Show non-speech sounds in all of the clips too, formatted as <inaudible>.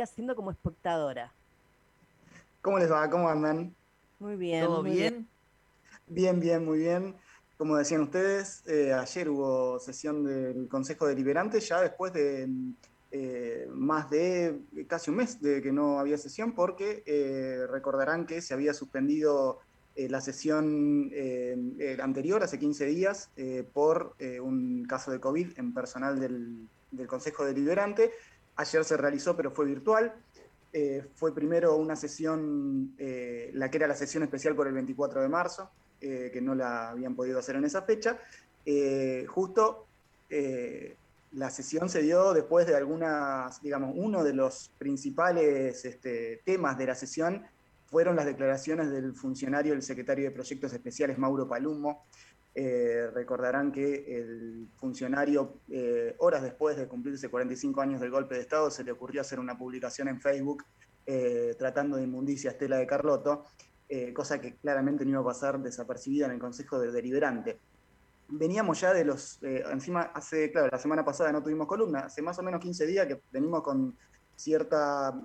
Mónica siendo como espectadora. ¿Cómo les va? ¿Cómo andan? Muy bien. ¿Todo muy bien? Bien, bien, muy bien. Como decían ustedes, eh, ayer hubo sesión del Consejo Deliberante, ya después de eh, más de casi un mes de que no había sesión, porque eh, recordarán que se había suspendido la sesión anterior, hace 15 días, por un caso de COVID en personal del, del Consejo Deliberante. Ayer se realizó, pero fue virtual. fue primero una sesión, la que era la sesión especial por el 24 de marzo, eh, que no la habían podido hacer en esa fecha. Eh, justo eh, la sesión se dio después de algunas, digamos, uno de los principales este, temas de la sesión fueron las declaraciones del funcionario, el secretario de Proyectos Especiales, Mauro Palumbo. Recordarán que el funcionario, horas después de cumplirse 45 años del golpe de Estado, se le ocurrió hacer una publicación en Facebook tratando de inmundicia a Estela de Carlotto, eh, cosa que claramente no iba a pasar desapercibida en el Consejo de Deliberante. Veníamos ya de los, eh, encima hace, claro, la semana pasada no tuvimos columna, hace más o menos 15 días que venimos con cierta,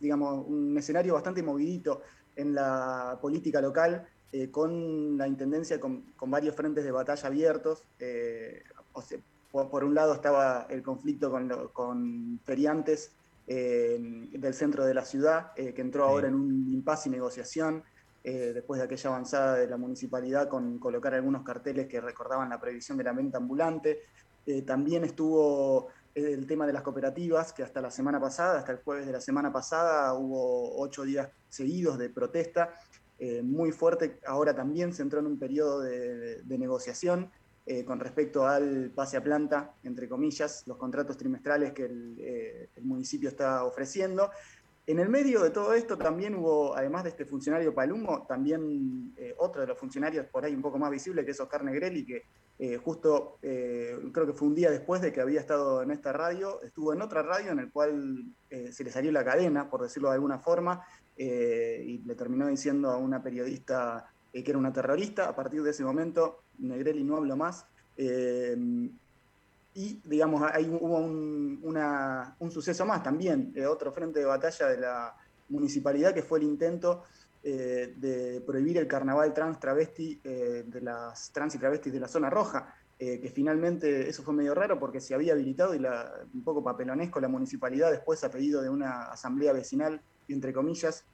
digamos, un escenario bastante movidito en la política local, eh, con la intendencia con, varios frentes de batalla abiertos. por, un lado estaba el conflicto con, con feriantes eh, del centro de la ciudad, eh, que entró ahora en un impasse y negociación, eh, después de aquella avanzada de la municipalidad con colocar algunos carteles que recordaban la prohibición de la venta ambulante. también estuvo el tema de las cooperativas, que hasta la semana pasada, hasta el jueves de la semana pasada, hubo ocho días seguidos de protesta, muy fuerte. Ahora también se entró en un periodo de negociación. Eh, con respecto al pase a planta, entre comillas, los contratos trimestrales que el, eh, municipio está ofreciendo. En el medio de todo esto también hubo, además de este funcionario Palumbo, también eh, otro de los funcionarios por ahí un poco más visible, que es Oscar Negrelli, que justo creo que fue un día después de que había estado en esta radio, estuvo en otra radio en el cual se le salió la cadena, por decirlo de alguna forma, y le terminó diciendo a una periodista que era una terrorista. A partir de ese momento, Negrelli no habló más. Eh, y, digamos, ahí hubo un, suceso más también, eh, otro frente de batalla de la municipalidad, que fue el intento eh, de prohibir el carnaval trans travesti de las trans y travestis de la zona roja, que finalmente eso fue medio raro porque se había habilitado y un poco papelonesco la municipalidad después a pedido de una asamblea vecinal, entre comillas,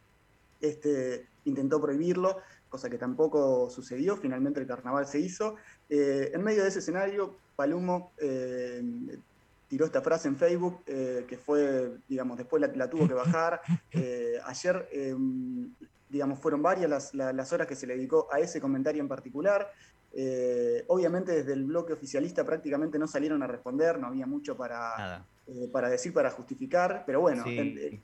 este, intentó prohibirlo, cosa que tampoco sucedió, finalmente el carnaval se hizo. Eh, en medio de ese escenario, Palumo eh, tiró esta frase en Facebook, eh, que fue, digamos, después la, tuvo que bajar. <laughs> ayer, digamos, fueron varias las, horas que se le dedicó a ese comentario en particular. Obviamente desde el bloque oficialista prácticamente no salieron a responder, no había mucho para, para decir, para justificar, pero bueno,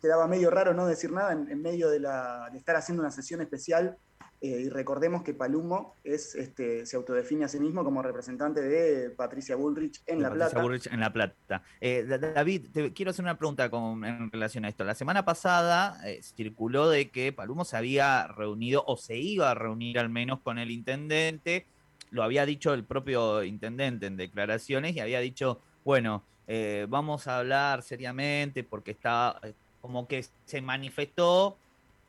quedaba medio raro no decir nada en, medio de, de, estar haciendo una sesión especial eh, y recordemos que Palumo es, este, se autodefine a sí mismo como representante de Patricia Bullrich en La Plata. Bullrich en La Plata. Eh, David, te quiero hacer una pregunta con, en relación a esto. La semana pasada eh, circuló de que Palumo se había reunido o se iba a reunir al menos con el intendente. Lo había dicho el propio intendente en declaraciones y había dicho, bueno, vamos a hablar seriamente porque está como que se manifestó,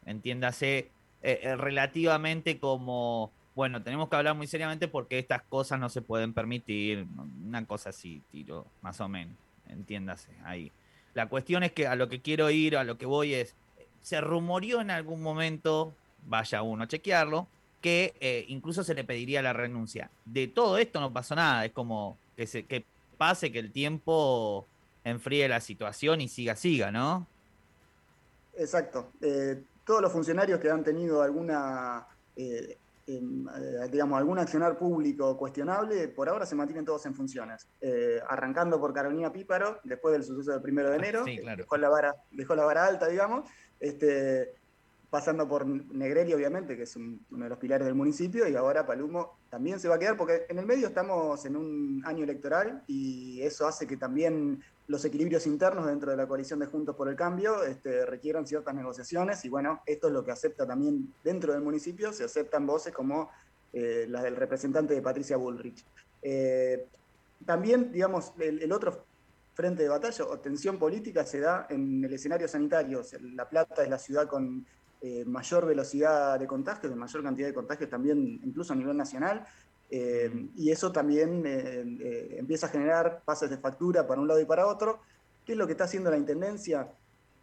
entiéndase, eh, eh, relativamente como, bueno, tenemos que hablar muy seriamente porque estas cosas no se pueden permitir, una cosa así, tiro, más o menos, entiéndase, ahí. La cuestión es que a lo que quiero ir, a lo que voy es, se rumoreó en algún momento, vaya uno a chequearlo, que eh, incluso se le pediría la renuncia. De todo esto no pasó nada, es como que, se, que pase, que el tiempo enfríe la situación y siga, siga, ¿no? Exacto todos los funcionarios que han tenido alguna, eh, em, eh, digamos, algún accionar público cuestionable, por ahora se mantienen todos en funciones. Eh, arrancando por Carolina Píparo, después del suceso del primero de enero, dejó, la vara, dejó la vara alta, digamos. Este, pasando por Negrelli, obviamente, que es uno de los pilares del municipio, y ahora Palumo también se va a quedar, porque en el medio estamos en un año electoral y eso hace que también los equilibrios internos dentro de la coalición de Juntos por el Cambio este, requieran ciertas negociaciones, y bueno, esto es lo que acepta también dentro del municipio, se aceptan voces como eh, las del representante de Patricia Bullrich. Eh, también, digamos, el, otro frente de batalla o tensión política se da en el escenario sanitario. La Plata es la ciudad con eh, mayor velocidad de contagios, de mayor cantidad de contagios también, incluso a nivel nacional. Eh, y eso también eh, empieza a generar pases de factura para un lado y para otro. ¿Qué es lo que está haciendo la Intendencia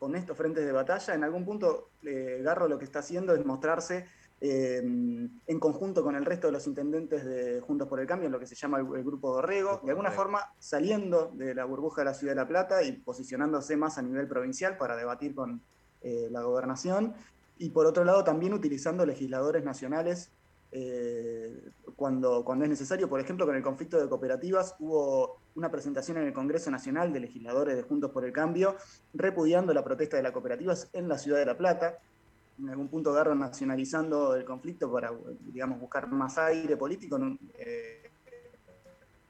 con estos frentes de batalla? En algún punto, Garro lo que está haciendo es mostrarse en conjunto con el resto de los intendentes de Juntos por el Cambio, en lo que se llama el, Grupo Dorrego, de alguna forma saliendo de la burbuja de la Ciudad de La Plata y posicionándose más a nivel provincial para debatir con la gobernación y por otro lado también utilizando legisladores nacionales eh, cuando, cuando es necesario. Por ejemplo, con el conflicto de cooperativas hubo una presentación en el Congreso Nacional de legisladores de Juntos por el Cambio repudiando la protesta de las cooperativas en la ciudad de La Plata. En algún punto agarran nacionalizando el conflicto para, digamos, buscar más aire político, eh,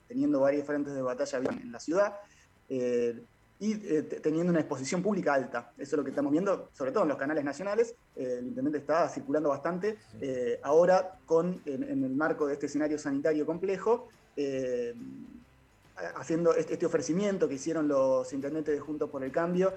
teniendo varios frentes de batalla en la ciudad. Eh, y eh, teniendo una exposición pública alta. Eso es lo que estamos viendo, sobre todo en los canales nacionales. Eh, el intendente está circulando bastante. Eh, ahora, con, en, el marco de este escenario sanitario complejo, haciendo este, este, ofrecimiento que hicieron los intendentes de Juntos por el Cambio,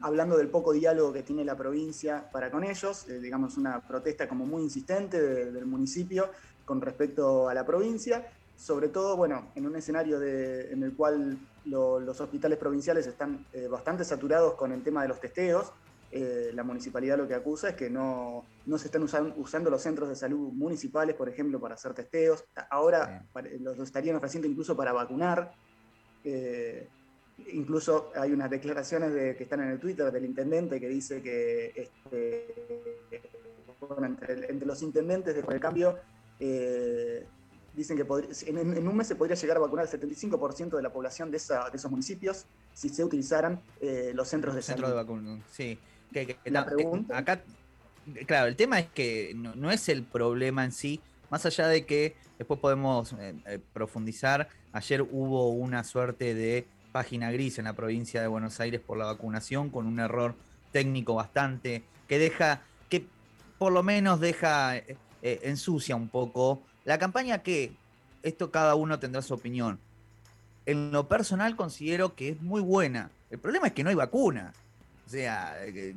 hablando del poco diálogo que tiene la provincia para con ellos, digamos una protesta como muy insistente del municipio con respecto a la provincia, sobre todo, bueno, en un escenario en el cual los hospitales provinciales están eh, bastante saturados con el tema de los testeos. Eh, la municipalidad lo que acusa es que no, se están usando los centros de salud municipales, por ejemplo, para hacer testeos. Ahora los estarían ofreciendo incluso para vacunar. Eh, incluso hay unas declaraciones de, que están en el Twitter del intendente que dice que este, entre, los intendentes de el cambio dicen que en, un mes se podría llegar a vacunar el 75% de la población de, esos municipios si se utilizaran eh, los centros de Centro salud. de vacunación, sí. la pregunta... acá, claro, el tema es que no, es el problema en sí, más allá de que después podemos eh, eh, profundizar, ayer hubo una suerte de página gris en la provincia de Buenos Aires por la vacunación con un error técnico bastante que deja, que por lo menos deja, ensucia un poco la campaña que, esto cada uno tendrá su opinión. En lo personal considero que es muy buena. El problema es que no hay vacuna. O sea, eh,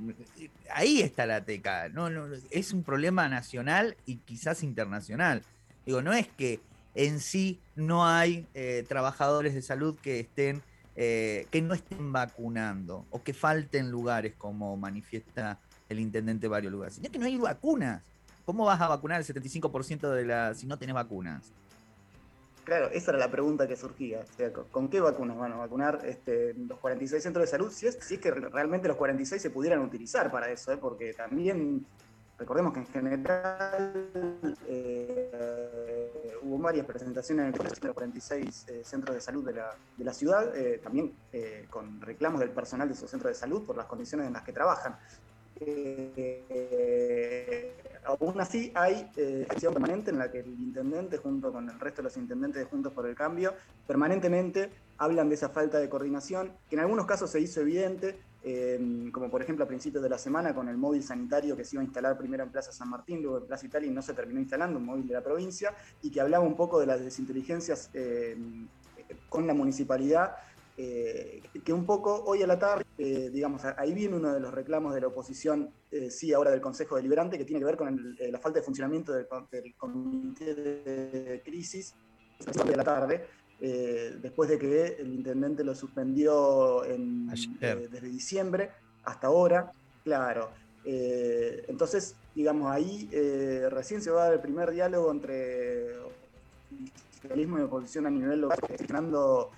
ahí está la teca. No, no, es un problema nacional y quizás internacional. Digo, no es que en sí no hay eh, trabajadores de salud que estén eh, que no estén vacunando o que falten lugares como manifiesta el intendente de varios lugares, sino que no hay vacunas. ¿Cómo vas a vacunar el 75% de la si no tenés vacunas? Claro, esa era la pregunta que surgía. ¿con, qué vacunas van a vacunar este, los 46 centros de salud? Si es, que realmente los 46 se pudieran utilizar para eso, ¿eh? porque también recordemos que en general eh, hubo varias presentaciones en los 46 eh, centros de salud de la, de la ciudad, también con reclamos del personal de esos centros de salud por las condiciones en las que trabajan. Aún así hay eh, acción permanente en la que el intendente, junto con el resto de los intendentes de Juntos por el Cambio, permanentemente hablan de esa falta de coordinación, que en algunos casos se hizo evidente, eh, como por ejemplo a principios de la semana con el móvil sanitario que se iba a instalar primero en Plaza San Martín, luego en Plaza Italia y no se terminó instalando, un móvil de la provincia, y que hablaba un poco de las desinteligencias con la municipalidad eh, que un poco hoy a la tarde, eh, digamos, ahí viene uno de los reclamos de la oposición, eh, sí, ahora del Consejo Deliberante, que tiene que ver con la falta de funcionamiento del, Comité de Crisis, de la tarde, después de que el intendente lo suspendió desde diciembre hasta ahora, claro. entonces, digamos, ahí recién se va a dar el primer diálogo entre oficialismo y oposición a nivel local, gestionando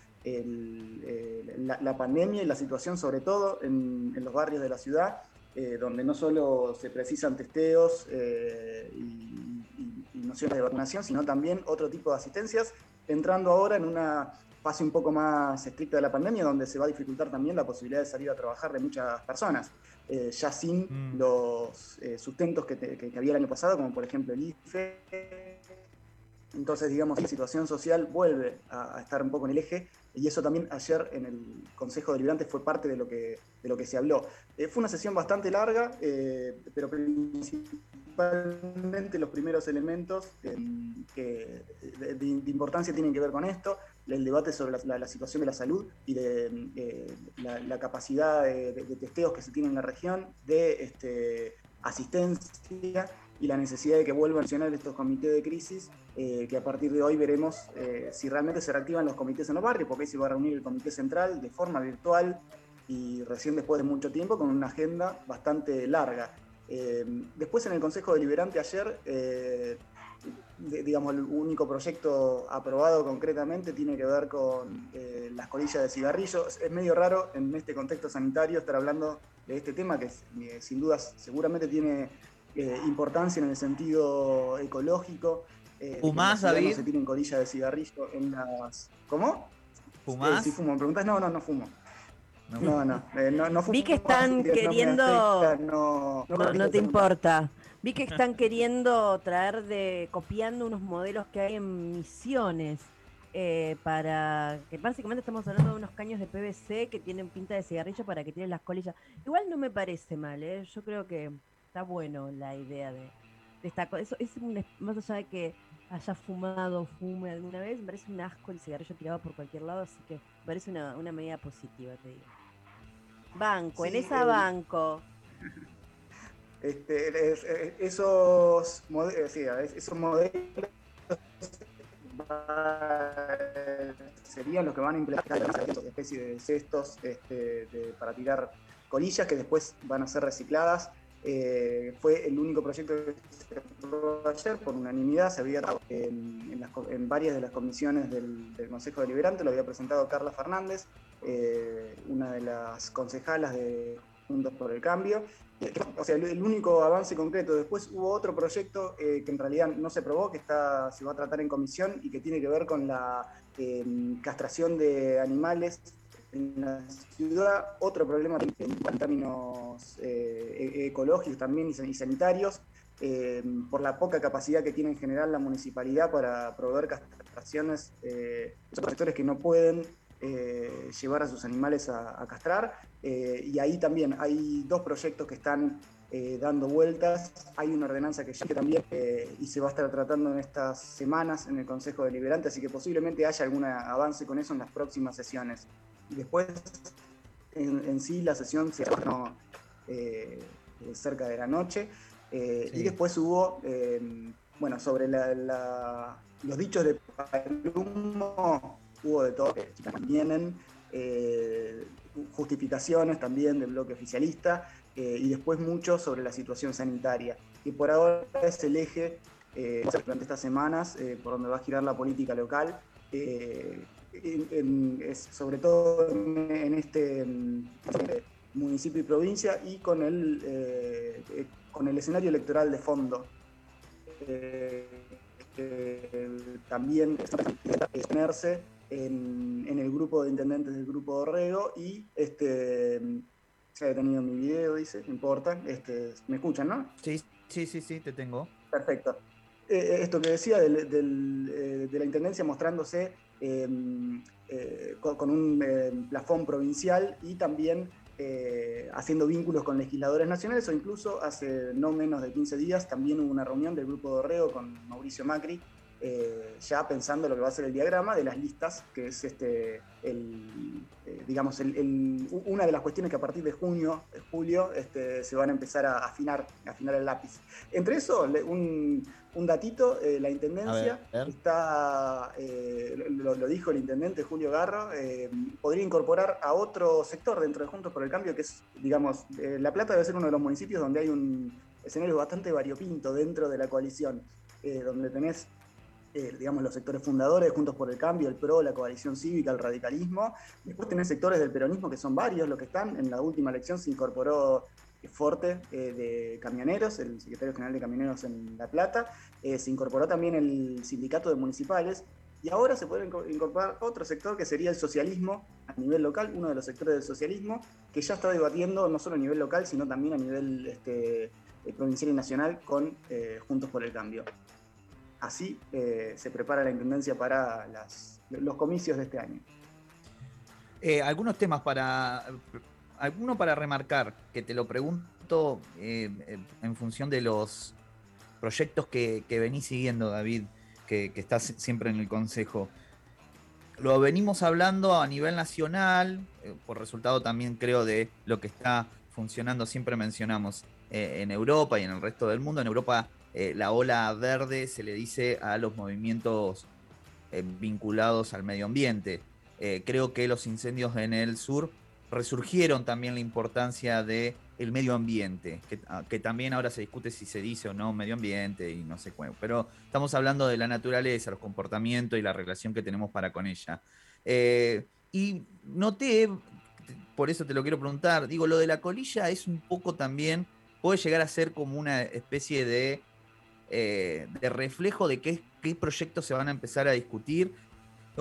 la, pandemia y la situación sobre todo en, los barrios de la ciudad, eh, donde no solo se precisan testeos eh, y, nociones de vacunación, sino también otro tipo de asistencias, entrando ahora en una fase un poco más estricta de la pandemia, donde se va a dificultar también la posibilidad de salir a trabajar de muchas personas, eh, ya sin mm. los sustentos que, que, había el año pasado, como por ejemplo el IFE. Entonces, digamos, la situación social vuelve a estar un poco en el eje y eso también ayer en el Consejo Deliberante fue parte de lo que, de lo que se habló. Eh, fue una sesión bastante larga, eh, pero principalmente los primeros elementos que de, importancia tienen que ver con esto. el debate sobre la, situación de la salud y de eh, la, capacidad de, testeos que se tiene en la región, de este, asistencia y la necesidad de que vuelvan a funcionar estos comités de crisis, eh, que a partir de hoy veremos eh, si realmente se reactivan los comités en los barrios, porque ahí se va a reunir el comité central de forma virtual y recién después de mucho tiempo con una agenda bastante larga. después en el Consejo Deliberante ayer digamos, el único proyecto aprobado concretamente tiene que ver con eh, las colillas de cigarrillos. Es medio raro en este contexto sanitario estar hablando de este tema que eh, sin dudas seguramente tiene eh, importancia en el sentido ecológico. ¿Fumás, David? No se tienen colillas de cigarrillo en las... ¿Cómo? ¿Fumás? sí, fumo. ¿Me preguntas? No, no, no fumo. No, no, no, no, fumo. Vi que están queriendo... no, no te importa. Vi que <laughs> están queriendo traer de, copiando unos modelos que hay en misiones. Eh, para que básicamente estamos hablando de unos caños de PVC que tienen pinta de cigarrillo para que tienen las colillas. Igual no me parece mal, ¿eh? yo creo que está bueno la idea de, de esta Eso es un, más allá de que haya fumado o fume alguna vez, me parece un asco el cigarrillo tirado por cualquier lado, así que me parece una, una medida positiva, te digo. Banco, en esa banco. Este, esos, modelos, esos modelos serían los que van a implementar una especie de cestos este, para tirar colillas que después van a ser recicladas. Eh, fue el único proyecto que se aprobó ayer por unanimidad, se había en, varias de las comisiones del, Consejo Deliberante, lo había presentado Carla Fernández, eh, una de las concejalas de Juntos por el Cambio, o sea, el, único avance concreto. Después hubo otro proyecto eh, que en realidad no se aprobó, que está, se va a tratar en comisión y que tiene que ver con la castración de animales en la ciudad. Otro problema en términos eh, e, ecológicos también y sanitarios. Em, por la poca capacidad que tiene en general la municipalidad para proveer castraciones, eh, sectores que no pueden eh, llevar a sus animales a, castrar. Eh, y ahí también hay dos proyectos que están eh, dando vueltas. Hay una ordenanza que ya también y se va a estar tratando en estas semanas en el Consejo Deliberante, así que posiblemente haya algún avance con eso en las próximas sesiones. Y después, en, sí, la sesión se terminó cerca de la noche. Y después hubo, bueno, sobre los dichos de Palumo hubo de todo, vienen eh, justificaciones también del bloque oficialista eh, y después mucho sobre la situación sanitaria. Y por ahora es el eje eh, durante estas semanas por donde va a girar la política local, sobre todo en, este municipio y provincia y con el, con el escenario electoral de fondo. también tenerse en, el grupo de intendentes del grupo Orrego y este se ha detenido mi video, dice, no importa, este, me escuchan, ¿no? Sí, sí, sí, sí, te tengo. Perfecto. Eh, eh, esto que decía del, eh, de la Intendencia mostrándose em, con, un plafón provincial y también haciendo vínculos con legisladores nacionales o incluso hace no menos de 15 días también hubo una reunión del grupo de Orrego con Mauricio Macri eh, ya pensando lo que va a ser el diagrama de las listas, que es este, eh, digamos, una de las cuestiones que a partir de junio, julio, este, se van a empezar a afinar, afinar el lápiz. Entre eso, un, datito, eh, la Intendencia está, lo, lo, dijo el Intendente Julio Garro, podría incorporar a otro sector dentro de Juntos por el Cambio, que es, digamos, La Plata debe ser uno de los municipios donde hay un escenario bastante variopinto dentro de la coalición, donde tenés eh, digamos, los sectores fundadores, Juntos por el Cambio, el PRO, la coalición cívica, el radicalismo. Después tenés sectores del peronismo que son varios los que están. En la última elección se incorporó Forte eh, de Camioneros, el secretario general de Camioneros en La Plata. Eh, se incorporó también el sindicato de municipales. Y ahora se puede incorporar otro sector que sería el socialismo a nivel local, uno de los sectores del socialismo, que ya está debatiendo no solo a nivel local, sino también a nivel este, provincial y nacional con Juntos por el Cambio así eh, se prepara la Intendencia para los comicios de este año. Eh, algunos temas para. Alguno para remarcar, que te lo pregunto eh, en función de los proyectos que, venís siguiendo, David, que, estás siempre en el Consejo. lo venimos hablando a nivel nacional, eh, por resultado también creo de lo que está funcionando, siempre mencionamos eh, en Europa y en el resto del mundo. En Europa la ola verde se le dice a los movimientos vinculados al medio ambiente. creo que los incendios en el sur resurgieron también la importancia de el medio ambiente, ah, que, también ahora se discute si se dice o no medio ambiente y no sé cuál, pero estamos hablando de la naturaleza, los comportamientos y la relación que tenemos para con ella. Eh, y noté, por eso te lo quiero preguntar, digo, lo de la colilla es un poco también, puede llegar a ser como una especie de, eh, de reflejo de qué, qué proyectos se van a empezar a discutir,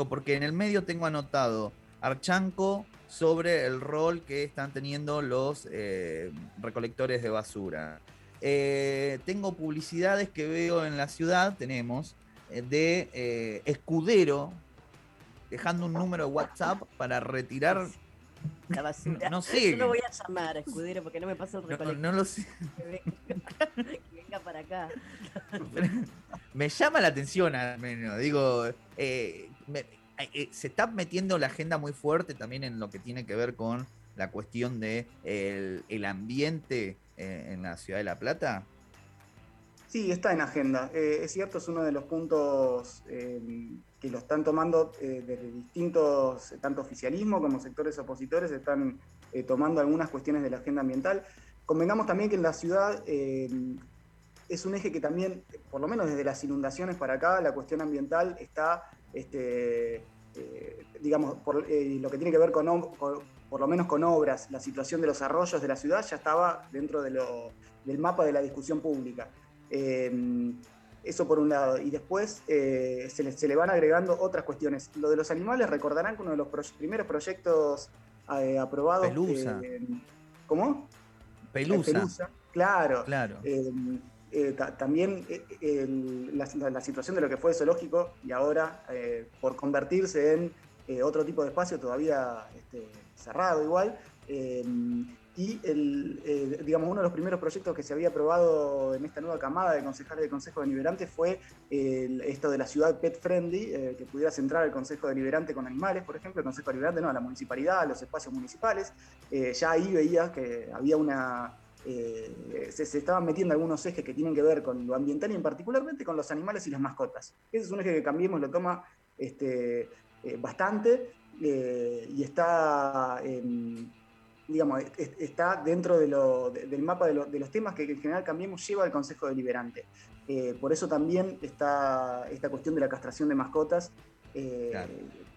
porque en el medio tengo anotado Archanco, sobre el rol que están teniendo los eh, recolectores de basura. Eh, tengo publicidades que veo en la ciudad, tenemos, eh, de escudero, dejando un número de WhatsApp para retirar la basura. No, sé. Yo lo voy a llamar escudero porque no me pasa el recolector. No, lo sé. <laughs> Que venga, para acá. me llama la atención al menos. Digo, eh, eh, se está metiendo la agenda muy fuerte también en lo que tiene que ver con la cuestión de el, ambiente eh, en la ciudad de La Plata? Sí, está en agenda. es cierto, es uno de los puntos que lo están tomando desde distintos, tanto oficialismo como sectores opositores, están tomando algunas cuestiones de la agenda ambiental. Convengamos también que en la ciudad es un eje que también, por lo menos desde las inundaciones para acá, la cuestión ambiental está este, eh, digamos, por eh, lo que tiene que ver con, por lo menos con obras, la situación de los arroyos de la ciudad ya estaba dentro del mapa de la discusión pública. Em, eso por un lado. Y después eh, se, le, van agregando otras cuestiones. Lo de los animales, recordarán que uno de los primeros proyectos aprobados... Pelusa. ¿Cómo? Pelusa. Pelusa. Claro. claro. Eh, también eh, la, situación de lo que fue zoológico y ahora eh, por convertirse en otro tipo de espacio todavía este, cerrado igual. y digamos, uno de los primeros proyectos que se había aprobado en esta nueva camada de concejales del Consejo Deliberante fue esto de la ciudad pet friendly, que pudiera centrar el Consejo Deliberante con animales, por ejemplo, el Consejo Deliberante no, la municipalidad, los espacios municipales. ya ahí veía que había una, eh, se, estaban metiendo algunos ejes que tienen que ver con lo ambiental y en particularmente con los animales y las mascotas. Ese es un eje que Cambiemos lo toma este, eh, bastante eh, y está, digamos, está dentro del mapa de, los temas que en general Cambiemos lleva al Consejo Deliberante. por eso también está esta cuestión de la castración de mascotas.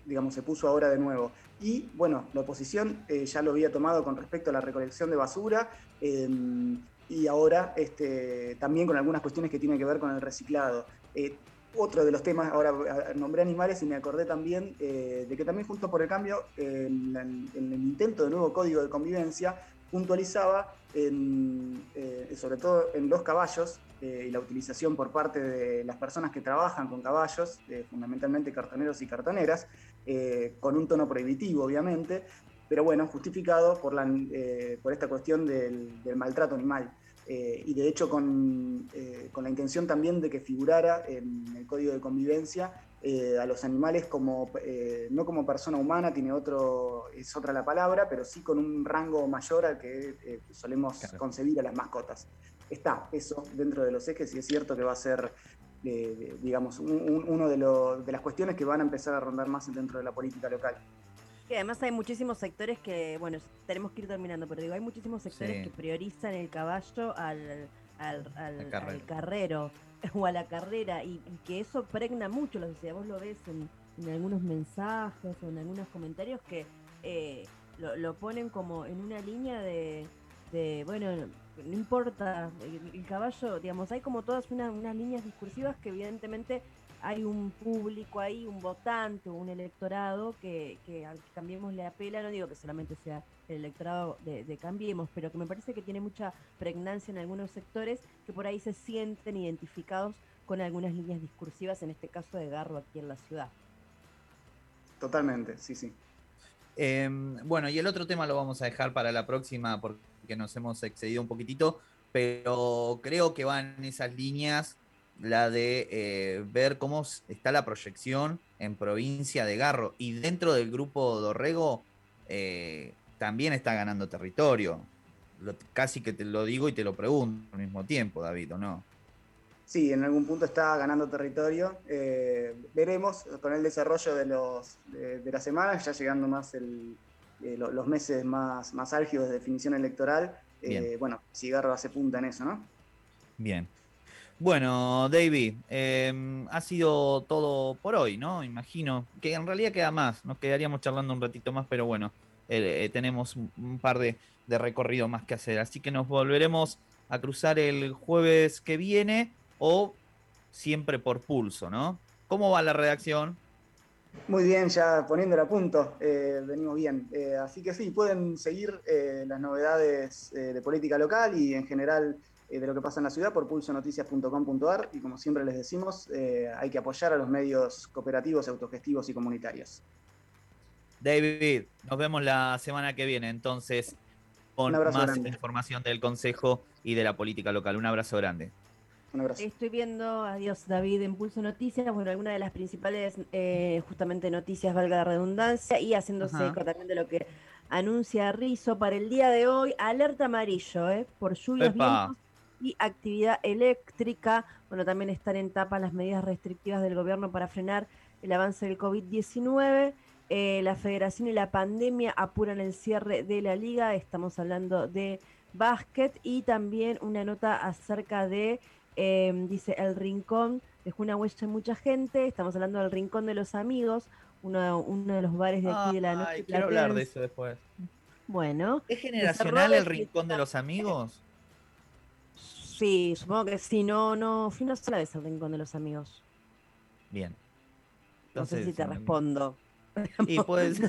Digamos, se puso ahora de nuevo. Y bueno, la oposición eh, ya lo había tomado con respecto a la recolección de basura em, y ahora este, también con algunas cuestiones que tienen que ver con el reciclado. Eh, otro de los temas, ahora nombré animales y me acordé también eh, de que también junto por el cambio, en, el intento de nuevo código de convivencia, puntualizaba sobre todo en los caballos y la utilización por parte de las personas que trabajan con caballos, fundamentalmente cartoneros y cartoneras, eh, con un tono prohibitivo, obviamente, pero bueno, justificado por, la, eh, por esta cuestión del, maltrato animal. Eh, y de hecho con, con, la intención también de que figurara en el código de convivencia a los animales como, no como persona humana, tiene otro, es otra la palabra, pero sí con un rango mayor al que solemos concebir a las mascotas. Está eso dentro de los ejes y es cierto que va a ser digamos, uno de, las cuestiones que van a empezar a rondar más dentro de la política local. Y además hay muchísimos sectores que, bueno, tenemos que ir terminando, pero digo, hay muchísimos sectores que priorizan el caballo al, al, carrero <laughs> o a la carrera y, que eso pregna mucho la sociedad. Vos lo ves en, algunos mensajes o en algunos comentarios que eh, lo, ponen como en una línea de, de bueno, no importa, el, caballo, digamos, hay como todas unas líneas discursivas que evidentemente hay un público ahí, un votante, un electorado que, que al que Cambiemos le apela, no digo que solamente sea el electorado de, Cambiemos, pero que me parece que tiene mucha pregnancia en algunos sectores que por ahí se sienten identificados con algunas líneas discursivas, en este caso de Garro aquí en la ciudad. Totalmente, sí, sí. Em, bueno, y el otro tema lo vamos a dejar para la próxima porque nos hemos excedido un poquitito, pero creo que van esas líneas la de eh, ver cómo está la proyección en provincia de Garro. Y dentro del grupo Dorrego eh, también está ganando territorio. casi que te lo digo y te lo pregunto al mismo tiempo, David, ¿o no? Sí, en algún punto está ganando territorio. veremos con el desarrollo de, los, de, la semana, ya llegando más los meses más, más álgidos de definición electoral. bueno, si Garro hace punta en eso, ¿no? Bien. Bueno, David, em, ha sido todo por hoy, ¿no? Imagino que en realidad queda más, nos quedaríamos charlando un ratito más, pero bueno, eh, eh, tenemos un, par de, de, recorrido más que hacer, así que nos volveremos a cruzar el jueves que viene o siempre por pulso, ¿no? ¿Cómo va la redacción? Muy bien, ya poniéndola a punto, eh, venimos bien. así que sí, pueden seguir las novedades de política local y en general eh, de lo que pasa en la ciudad por pulsonoticias.com.ar y como siempre les decimos, eh, hay que apoyar a los medios cooperativos, autogestivos y comunitarios. David, nos vemos la semana que viene entonces con más información del Consejo y de la política local. Un abrazo grande. Un abrazo. Estoy viendo, adiós David, en Pulso Noticias, bueno, alguna de las principales eh, justamente noticias, valga la redundancia, y haciéndose eco también de lo que anuncia Rizo para el día de hoy, alerta amarillo, eh, por lluvias, vientos y actividad eléctrica. Bueno, también están en tapa las medidas restrictivas del gobierno para frenar el avance del COVID-19. Eh, la federación y la pandemia apuran el cierre de la liga. Estamos hablando de básquet y también una nota acerca de, em, dice, el rincón. Dejó una huella en mucha gente. Estamos hablando del rincón de los amigos, uno, uno de los bares de aquí de la noche. Quiero hablar de eso después. Bueno. ¿Es generacional el rincón de los amigos? Sí, supongo que sí, no, no, fui una sola vez al rincón de los amigos. Bien. no sé si te respondo. <laughs> Y pues,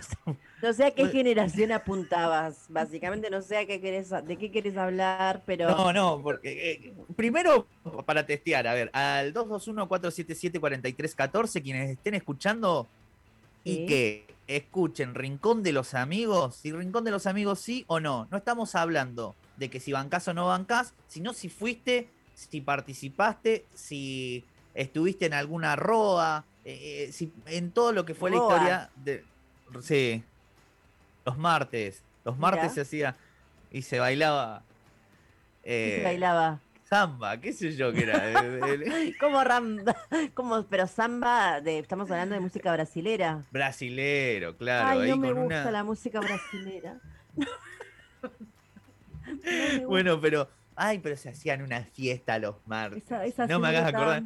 no, sé a qué generación apuntabas, básicamente no sé a qué querés, de qué querés hablar, pero... No, no, porque eh, primero para testear, a ver, al 221-477-4314, quienes estén escuchando y que escuchen Rincón de los Amigos, si Rincón de los Amigos sí o no, no estamos hablando de que si bancás o no bancás, sino si fuiste, si participaste, si estuviste en alguna roa, eh, eh, si, en todo lo que fue la historia de. Sí. Los martes. Los martes se hacía y se bailaba. Eh, se bailaba? Samba, qué sé yo qué era. como ramba, como, pero samba, de, estamos hablando de música brasilera. Brasilero, claro. Ay, no me gusta la música brasilera. <laughs> bueno, pero. Ay, pero se hacían una fiesta los martes. no me hagas acordar.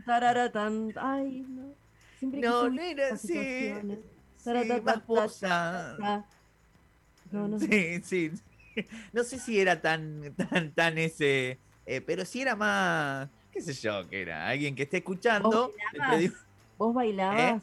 ay, no. Siempre no, no era así. No, no. Sí, sí. No sé si era tan, tan, tan ese. Eh, pero si era más. ¿Qué sé yo qué era? Alguien que esté escuchando. ¿Vos bailabas?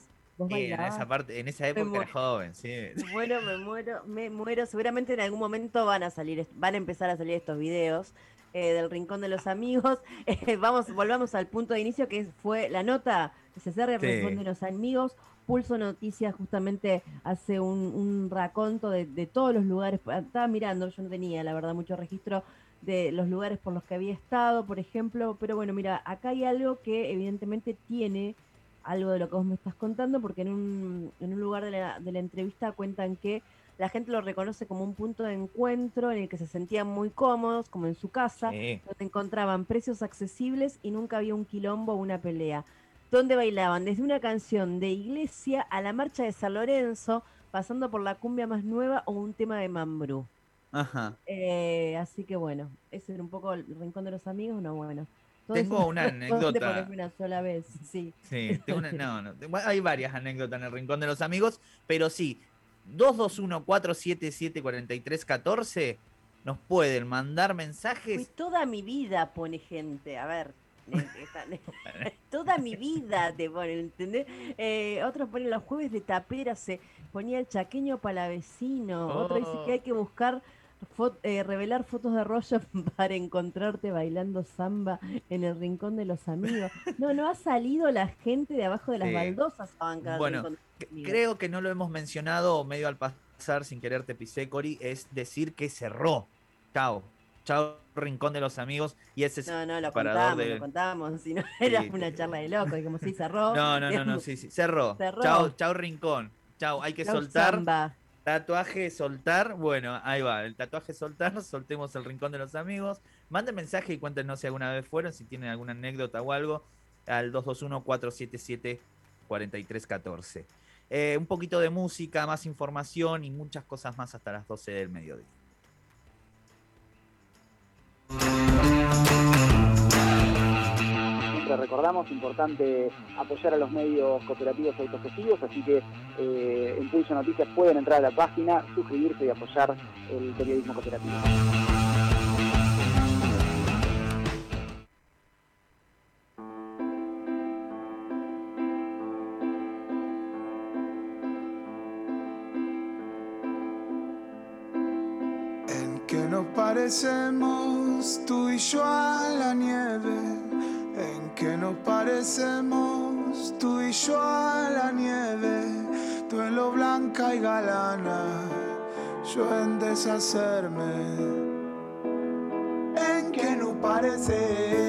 En esa parte, en esa época era joven, sí. <laughs> Me muero, me muero, me muero. Seguramente en algún momento van a salir, van a empezar a salir estos videos eh, del rincón de los amigos. <laughs> Eh, vamos, volvamos al punto de inicio que fue la nota que se cerra el rincón de los amigos. Pulso Noticias justamente hace un, raconto de, de, todos los lugares. Estaba mirando, yo no tenía la verdad mucho registro de los lugares por los que había estado, por ejemplo. Pero bueno, mira, acá hay algo que evidentemente tiene algo de lo que vos me estás contando, porque en un, en un lugar de la, de la entrevista cuentan que la gente lo reconoce como un punto de encuentro en el que se sentían muy cómodos, como en su casa, donde encontraban precios accesibles y nunca había un quilombo o una pelea. Donde bailaban desde una canción de iglesia a la marcha de San Lorenzo, pasando por la cumbia más nueva o un tema de Mambrú. Ajá. Eh, así que bueno, ese era un poco el rincón de los amigos, no bueno. Tengo una <laughs> anécdota. una sola vez, sí. Sí, tengo una, <laughs> no, no, hay varias anécdotas en el Rincón de los Amigos, pero sí, 221-477-4314 nos pueden mandar mensajes. Toda mi vida pone gente, a ver. <laughs> toda mi vida te ponen, ¿entendés? Eh, otros ponen los jueves de tapera, se ponía el chaqueño palavecino. Otro dice que hay que buscar eh, revelar fotos de rollo <laughs> para encontrarte bailando samba en el rincón de los amigos. No, no ha salido la gente de abajo de las baldosas a bancar Bueno, creo que no lo hemos mencionado medio al pasar sin querer te pisé, Cori, es decir que cerró. Chao. Chao Rincón de los Amigos. Y ese no, no, lo contamos, lo contamos. Si no, era una charla de loco. Y como si cerró. No, no, no, no, sí, sí. Cerró. cerró. Chao, chao Rincón. Chao, hay que soltar. Tatuaje soltar, bueno, ahí va, el tatuaje soltar, <laughs> soltemos el rincón de los amigos. Manden mensaje y cuéntenos si alguna vez fueron, si tienen alguna anécdota o algo, al 221-477-4314. Eh, un poquito de música, más información y muchas cosas más hasta las 12 del mediodía. Recordamos, importante apoyar a los medios cooperativos autogestivos, así que eh, en Pulso Noticias pueden entrar a la página, suscribirse y apoyar el periodismo cooperativo. En que nos parecemos tú y yo a la nieve que nos parecemos tú y yo a la nieve, tú en lo blanca y galana, yo en deshacerme, en que nos parecemos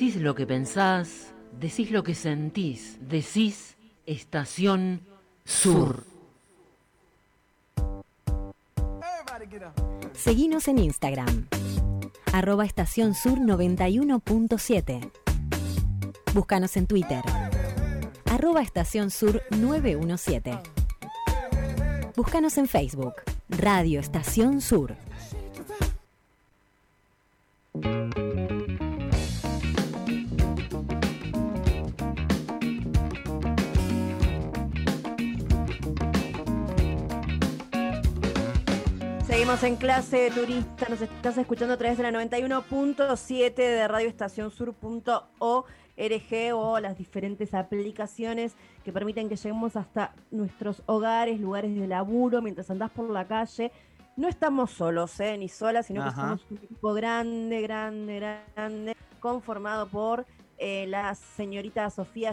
Decís lo que pensás, decís lo que sentís, decís Estación Sur. Seguinos en Instagram, arroba Estación Sur 91.7. Búscanos en Twitter, arroba Estación Sur 917. Búscanos en Facebook, Radio Estación Sur. En clase turista, nos estás escuchando a través de la 91.7 de radioestacionsur.org o las diferentes aplicaciones que permiten que lleguemos hasta nuestros hogares, lugares de laburo, mientras andás por la calle. No estamos solos, ¿eh? ni solas, sino que somos un equipo grande, grande, grande, conformado por eh, la señorita Sofía